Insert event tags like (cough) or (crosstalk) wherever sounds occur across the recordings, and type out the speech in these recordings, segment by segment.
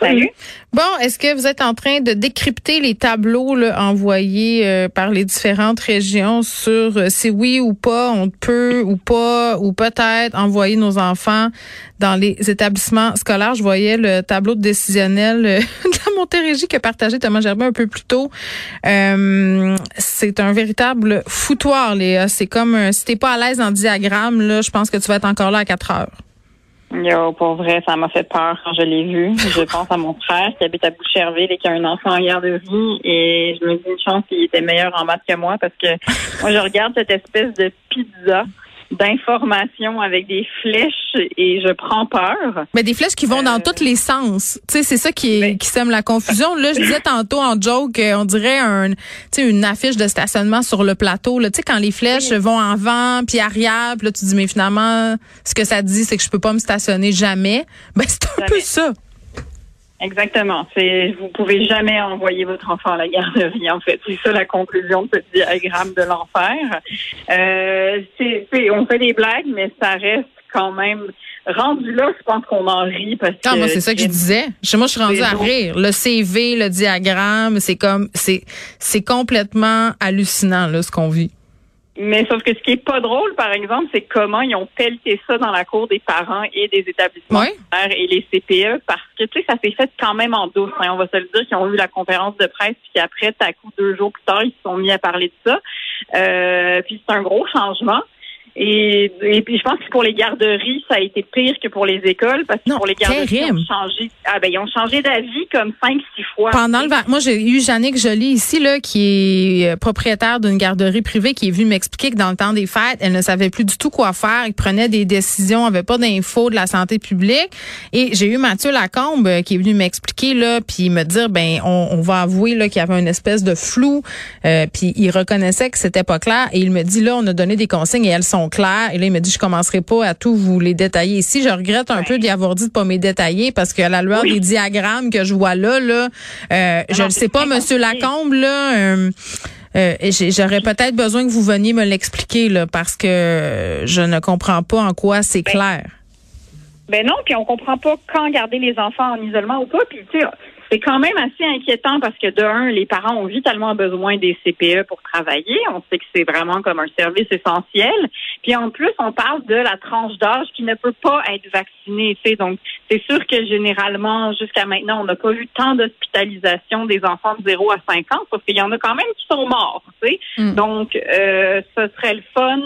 Salut. Bon, est-ce que vous êtes en train de décrypter les tableaux là, envoyés euh, par les différentes régions sur euh, si oui ou pas on peut ou pas ou peut-être envoyer nos enfants dans les établissements scolaires? Je voyais le tableau décisionnel euh, (laughs) de la Montérégie que partageait Thomas Gerbet un peu plus tôt. C'est un véritable foutoir, Léa. C'est comme si t'es pas à l'aise en diagramme, là, je pense que tu vas être encore là à 4 heures. Yo, pour vrai, ça m'a fait peur quand je l'ai vu. Je pense à mon frère qui habite à Boucherville et qui a un enfant en garderie et je me dis une chance qu'il était meilleur en maths que moi parce que moi, je regarde cette espèce de pizza d'informations avec des flèches et je prends peur. Mais des flèches qui vont dans Euh, tous les sens. Tu sais, c'est ça qui est, mais- qui sème la confusion. Là, je disais tantôt en joke, euh, on dirait un, tu sais, une affiche de stationnement sur le plateau. Là, tu sais, quand les flèches vont avant puis arrière, puis là, tu dis mais finalement, ce que ça dit, c'est que je peux pas me stationner jamais. Ben c'est un peu ça. Exactement. C'est vous pouvez jamais envoyer votre enfant à la garderie. En fait, c'est ça la conclusion de ce diagramme de l'enfer. Euh, c'est, on fait des blagues, mais ça reste quand même rendu là. Je pense qu'on en rit parce Non, que moi c'est ça que je disais. Moi, je suis rendue à rire. Le CV, le diagramme, c'est comme, c'est, c'est complètement hallucinant là ce qu'on vit. Mais sauf que ce qui est pas drôle, par exemple, c'est comment ils ont pelleté ça dans la cour des parents et des établissements et les CPE parce que tu sais, ça s'est fait quand même en douce. hein. on va se le dire qu'ils ont eu la conférence de presse puis après, à coup, deux jours plus tard, ils se sont mis à parler de ça. Euh, puis c'est un gros changement. Et, et puis je pense que pour les garderies, ça a été pire que pour les écoles parce que Non, pour les garderies, ils terrible. ont changé. Ah ben ils ont changé d'avis comme cinq, six fois. Pendant le moi j'ai eu Jannick Joly ici là qui est euh, propriétaire d'une garderie privée qui est venue m'expliquer que dans le temps des fêtes, elle ne savait plus du tout quoi faire, elle prenait des décisions, avait pas d'infos de la santé publique et j'ai eu Mathieu Lacombe euh, qui est venu m'expliquer là puis me dire ben on, on va avouer là qu'il y avait une espèce de flou euh, puis il reconnaissait que c'était pas clair et il me dit là on a donné des consignes et elles sont claires et là il me dit je commencerai pas à tout vous les détailler ici, je regrette un peu d'y avoir dit de pas me détailler parce qu'à la lueur Oui. des diagrammes que je vois là là euh, je ne sais pas monsieur. Lacombe là euh, euh, J'aurais peut-être besoin que vous veniez me l'expliquer là, parce que je ne comprends pas en quoi c'est Ben, clair. Ben non, puis on comprend pas quand garder les enfants en isolement ou pas. Puis tu sais, c'est quand même assez inquiétant parce que de un, les parents ont vitalement besoin des CPE pour travailler. On sait que c'est vraiment comme un service essentiel. Puis en plus, on parle de la tranche d'âge qui ne peut pas être vaccinée. Tu sais, donc c'est sûr que généralement, jusqu'à maintenant, on n'a pas vu tant d'hospitalisation des enfants de 0 à 5 ans, sauf qu'il y en a quand même qui sont morts. Tu sais, Mm. donc euh, ce serait le fun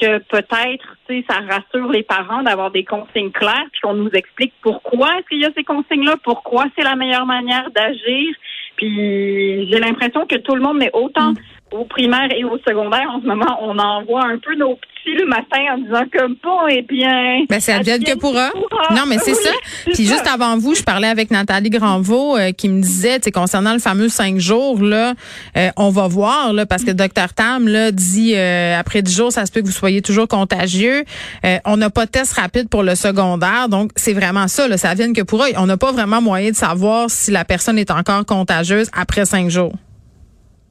que peut-être, tu sais, ça rassure les parents d'avoir des consignes claires, puis qu'on nous explique pourquoi est-ce qu'il y a ces consignes-là, pourquoi c'est la meilleure manière d'agir. Puis j'ai l'impression que tout le monde, mais autant au primaire et au secondaire, en ce moment, on envoie un peu nos petits le matin en disant comme bon et bien. Ben, c'est advienne que pourra. pourra. Non, mais c'est Oui, ça. Puis ça. juste avant vous, je parlais avec Nathalie Granvaux euh, qui me disait, tu sais, concernant le fameux cinq jours, là, euh, on va voir, là, parce que Dr Tam là, dit euh, après dix jours, ça se peut que vous soyez toujours contagieux. Euh, on n'a pas de test rapide pour le secondaire, donc c'est vraiment ça, là, ça advienne que pourra. On n'a pas vraiment moyen de savoir si la personne est encore contagieuse après cinq jours.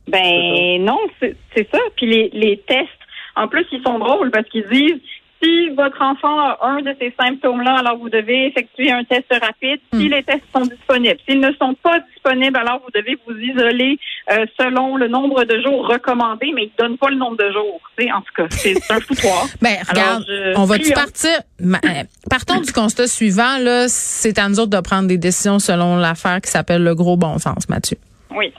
Ben non, c'est ça. Puis les, les tests, en plus, ils sont drôles parce qu'ils disent si votre enfant a un de ces symptômes-là, alors vous devez effectuer un test rapide. Si les tests sont disponibles, s'ils ne sont pas disponibles, alors vous devez vous isoler euh, selon le nombre de jours recommandés, mais ils ne donnent pas le nombre de jours. Tu sais, en tout cas, c'est (laughs) un foutoir. Ben, regarde, je- on va-tu Prions. partir? Euh, partons du constat suivant, là. C'est à nous autres de prendre des décisions selon l'affaire qui s'appelle le gros bon sens, Mathieu. Oui.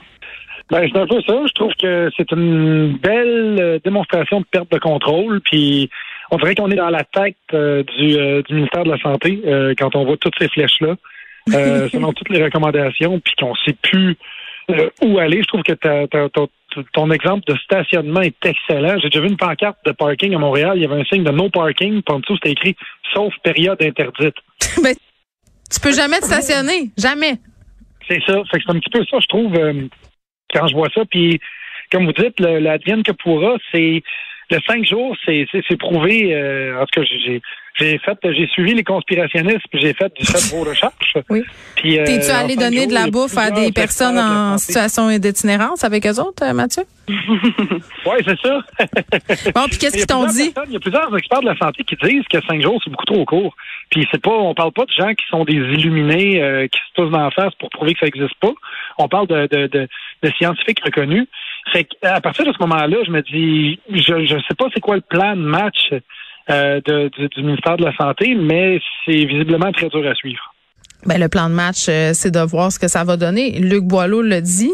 Ben, c'est un peu ça. Je trouve que c'est une belle euh, démonstration de perte de contrôle. Puis on dirait qu'on est dans la tête euh, du, euh, du ministère de la Santé euh, quand on voit toutes ces flèches-là, (laughs) selon toutes les recommandations, puis qu'on sait plus où aller. Je trouve que ta- ta- ton- ton exemple de stationnement est excellent. J'ai déjà vu une pancarte de parking à Montréal. Il y avait un signe de no parking. Puis en dessous, c'était écrit sauf période interdite. (laughs) ben, tu peux jamais te stationner. Jamais. C'est ça. Fait que c'est un petit peu ça, je trouve, quand je vois ça. Puis, comme vous dites, le, la Diane que pourra, c'est le cinq jours, c'est prouvé. euh, en tout cas, j'ai j'ai fait, j'ai suivi les conspirationnistes, puis j'ai fait du fait vos recherches. (laughs) Oui. Puis, euh, T'es-tu allé donner de la bouffe à des personnes de en santé. situation d'itinérance avec eux autres, euh, Mathieu? (laughs) Oui, c'est ça. (laughs) Bon, puis qu'est-ce qu'ils t'ont dit? Il y a plusieurs experts de la santé qui disent que cinq jours, c'est beaucoup trop court. Puis c'est pas, on parle pas de gens qui sont des illuminés, euh, qui se touchent dans la face pour prouver que ça n'existe pas. On parle de, de, de, de scientifiques reconnus. Fait à partir de ce moment-là, je me dis, je je sais pas c'est quoi le plan de match euh, de, du, du ministère de la Santé, mais c'est visiblement très dur à suivre. Ben, le plan de match, euh, c'est de voir ce que ça va donner. Luc Boileau le dit.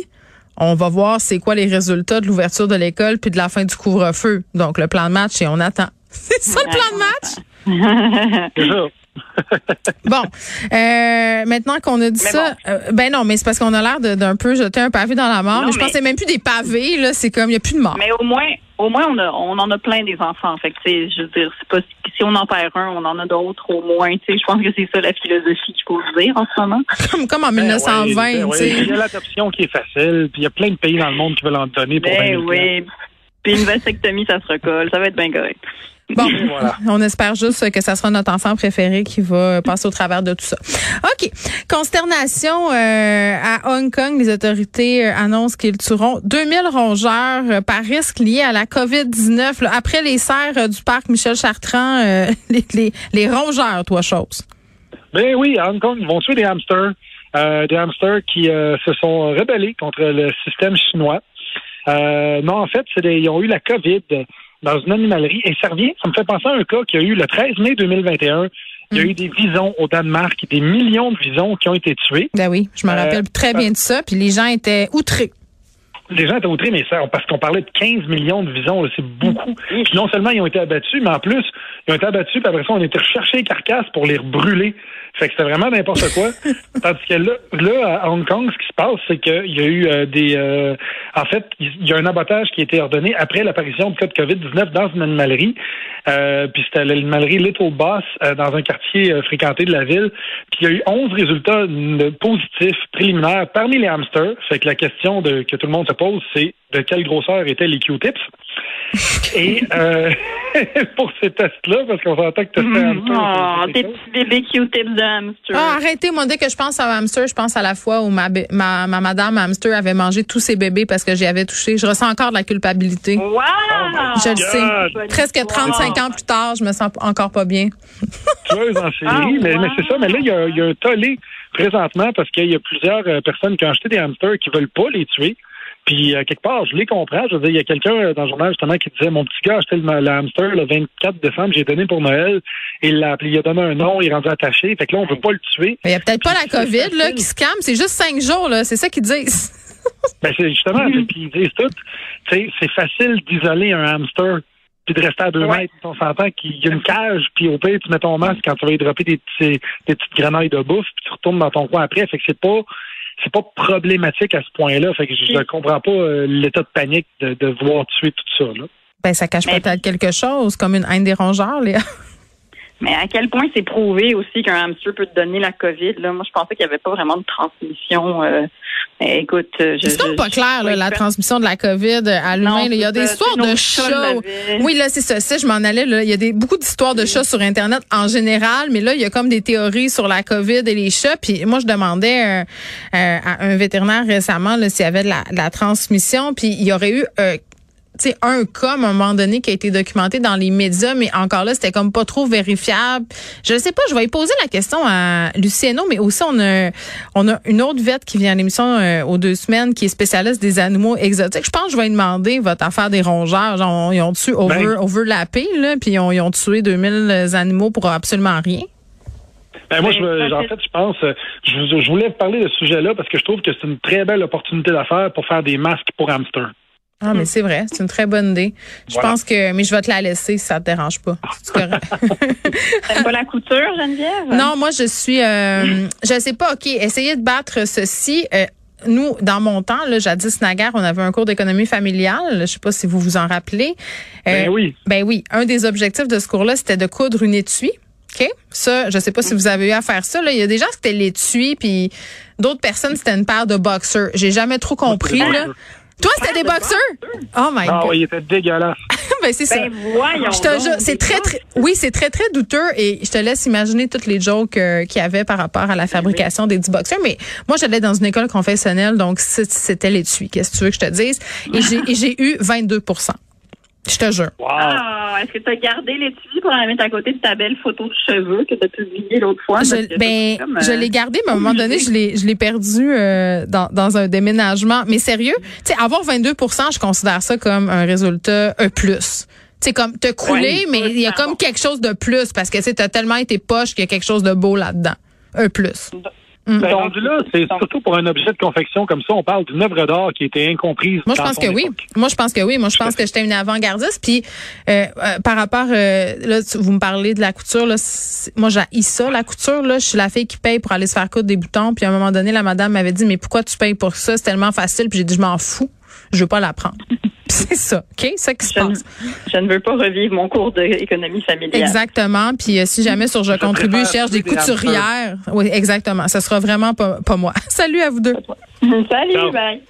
On va voir c'est quoi les résultats de l'ouverture de l'école puis de la fin du couvre-feu. Donc, le plan de match, et on attend. (laughs) C'est ça le plan de match? (laughs) C'est ça. (laughs) Bon, euh, maintenant qu'on a dit Mais ça, euh, ben non, mais c'est parce qu'on a l'air d'un peu jeter un pavé dans la mort. Non, mais je pense que c'est même plus des pavés, là. C'est comme, il n'y a plus de mort. Mais au moins, au moins, on, a, on en a plein des enfants. Fait que, tu sais, je veux dire, c'est pas si on en perd un, on en a d'autres au moins. Tu sais, je pense que c'est ça la philosophie qu'il faut se dire en ce moment. (laughs) Comme, comme en Ben 1920, ouais, ben ouais. tu sais. Il y a l'adoption qui est facile, puis il y a plein de pays dans le monde qui veulent en donner pour 20 Ben 000 oui. Puis une vasectomie, ça se recolle. Ça va être bien correct. Bon, (laughs) Voilà. on espère juste que ça sera notre enfant préféré qui va passer au travers de tout ça. OK. Consternation euh, à Hong Kong. Les autorités euh, annoncent qu'ils tueront 2000 rongeurs euh, par risque lié à la COVID-19. là. Après les serres euh, du parc Michel Chartrand, euh, (laughs) les, les, les rongeurs, toi, chose. Ben oui, à Hong Kong, ils vont tuer des hamsters. Euh, des hamsters qui euh, se sont rebellés contre le système chinois. Euh, non, en fait, des, ils ont eu la COVID dans une animalerie. Et ça revient, ça me fait penser à un cas qu'il y a eu le 13 mai 2021. Il y a eu des visons au Danemark, des millions de visons qui ont été tués. Ben oui, je me Euh, rappelle très bien de ça. Puis les gens étaient outrés. Les gens étaient outrés, mais ça, parce qu'on parlait de 15 millions de visons, c'est beaucoup. Puis non seulement ils ont été abattus, mais en plus, ils ont été abattus, puis après ça, on a été rechercher les carcasses pour les brûler. Fait que c'était vraiment n'importe quoi. (laughs) Tandis que là, là, à Hong Kong, ce qui se passe, c'est qu'il y a eu euh, des... euh, en fait, il y a un abattage qui a été ordonné après l'apparition du cas de COVID-19 dans une animalerie. Euh, puis c'était l'animalerie Little Boss euh, dans un quartier euh, fréquenté de la ville. Puis il y a eu 11 résultats positifs préliminaires parmi les hamsters. Fait que la question de, que tout le monde se pose, c'est de quelle grosseur étaient les Q-tips? Et euh, (laughs) pour ces tests-là, parce qu'on s'entend que tester un hamster... Oh, tes petits bébés Q-tips de hamster. Ah, arrêtez, moi, dès que je pense à hamster, je pense à la fois où ma, ma, ma madame hamster avait mangé tous ses bébés parce que j'y avais touché. Je ressens encore de la culpabilité. Wow! Je le sais. Presque 35 ans plus tard, je me sens encore pas bien. tueuse en série, mais, wow. mais c'est ça. Mais là, il y a, y a un tollé présentement parce qu'il y a plusieurs euh, personnes qui ont acheté des hamsters qui veulent pas les tuer. Puis, euh, quelque part, je les comprends. Je veux dire, il y a quelqu'un euh, dans le journal, justement, qui disait, mon petit gars a acheté le, le hamster le 24 décembre, j'ai donné pour Noël. Et il l'a appelé, il a donné un nom, il est rendu attaché. Fait que là, on veut pas le tuer. Il y a peut-être pas la COVID là, qui se calme. C'est juste cinq jours, là. C'est ça qu'ils disent. (laughs) Ben, c'est justement, Mhm. puis ils disent tout. Tu sais, c'est facile d'isoler un hamster puis de rester à deux Ouais. mètres. On s'entend qu'il y a une cage, puis au pire, tu mets ton masque quand tu vas y dropper des, petits, des petites grenouilles de bouffe, puis tu retournes dans ton coin après. Fait que c'est pas c'est pas problématique à ce point-là. Fait que je ne comprends pas euh, l'état de panique de, de vouloir tuer tout ça. Là. Ben, ça cache peut-être quelque chose, comme une haine des rongeurs, Léa. Mais à quel point c'est prouvé aussi qu'un hamster peut te donner la COVID? Là? Moi, je pensais qu'il n'y avait pas vraiment de transmission. Euh, écoute, euh. C'est comme pas clair, là, la transmission de la COVID à l'humain. Il y a des histoires de chats. Oui, là, c'est ça. ça, je m'en allais. Là. Il y a des, beaucoup d'histoires de chats sur Internet en général, mais là, il y a comme des théories sur la COVID et les chats. Puis moi, je demandais euh, euh, à un vétérinaire récemment là, s'il y avait de la, de la transmission. Puis il y aurait eu euh, tu sais, un cas à un moment donné qui a été documenté dans les médias, mais encore là, c'était comme pas trop vérifiable. Je ne sais pas, je vais y poser la question à Luciano, mais aussi on a on a une autre vette qui vient à l'émission euh, aux deux semaines qui est spécialiste des animaux exotiques. Je pense que je vais lui demander votre affaire des rongeurs. Genre, ils ont tué over, Ben. overlappé, là, puis ils ont, ils ont tué 2000 animaux pour absolument rien. Ben, moi, je, Ben, en fait, je pense, euh, je, je voulais parler de ce sujet-là parce que je trouve que c'est une très belle opportunité d'affaires pour faire des masques pour hamsters. Ah, mais c'est vrai, c'est une très bonne idée. Je Voilà. pense que, mais je vais te la laisser si ça te dérange pas. T'aimes (laughs) pas la couture, Geneviève? Non, moi je suis euh, je sais pas, OK, essayez de battre ceci. Euh, nous, dans mon temps, là, jadis naguère, on avait un cours d'économie familiale. Je sais pas si vous vous en rappelez. Euh, Ben oui. Ben oui. Un des objectifs de ce cours-là, c'était de coudre une étui. OK? Ça, je sais pas si vous avez eu à faire ça. Là. Il y a des gens, c'était l'étui, puis d'autres personnes, c'était une paire de boxers. J'ai jamais trop compris. Là. Toi, c'était des boxeurs? Oh my Ah God. oui, il était dégueulasse. (laughs) ben, c'est ça. Ben voyons. Je te donc, jure, c'est très, très, oui, c'est très, très douteux et je te laisse imaginer toutes les jokes euh, qu'il y avait par rapport à la fabrication des du boxeurs. Mais moi, j'allais dans une école confessionnelle, donc c'était l'étui. Qu'est-ce que tu veux que je te dise? Et (laughs) j'ai eu 22 Je te jure. Wow. Ah, est-ce que tu as gardé l'étui pour la mettre à côté de ta belle photo de cheveux que tu as publiée l'autre fois? Je, ben, c'est je euh, l'ai gardé, mais à un moment donné, je l'ai, je l'ai perdu euh, dans, dans un déménagement. Mais sérieux, tu sais, avoir 22% je considère ça comme un résultat un plus. Tu sais, comme te crouler, Ouais, mais il y a c'est comme quelque chose de plus parce que tu as tellement été poche qu'il y a quelque chose de beau là-dedans. Un plus. Ben, rendu là, c'est surtout pour un objet de confection comme ça, on parle d'une œuvre d'art qui était incomprise. Moi, je pense que oui. Moi, je pense que oui. Moi, je pense que j'étais une avant-gardiste. Puis, euh, euh, par rapport, euh, là, tu- vous me parlez de la couture. Là, moi, j'ai ça, la couture. Là, je suis la fille qui paye pour aller se faire coudre des boutons. Puis, à un moment donné, la madame m'avait dit, mais pourquoi tu payes pour ça? C'est tellement facile. Puis, j'ai dit, je m'en fous. Je veux pas l'apprendre. (laughs) C'est ça, ok, c'est ça qui se Je ne, passe. je ne veux pas revivre mon cours d'économie familiale. Exactement. Puis, euh, si jamais sur je, Je contribue, je cherche des couturières. Oui, exactement. Ce sera vraiment pas, pas moi. (laughs) Salut à vous deux. (laughs) Salut, Ciao. bye.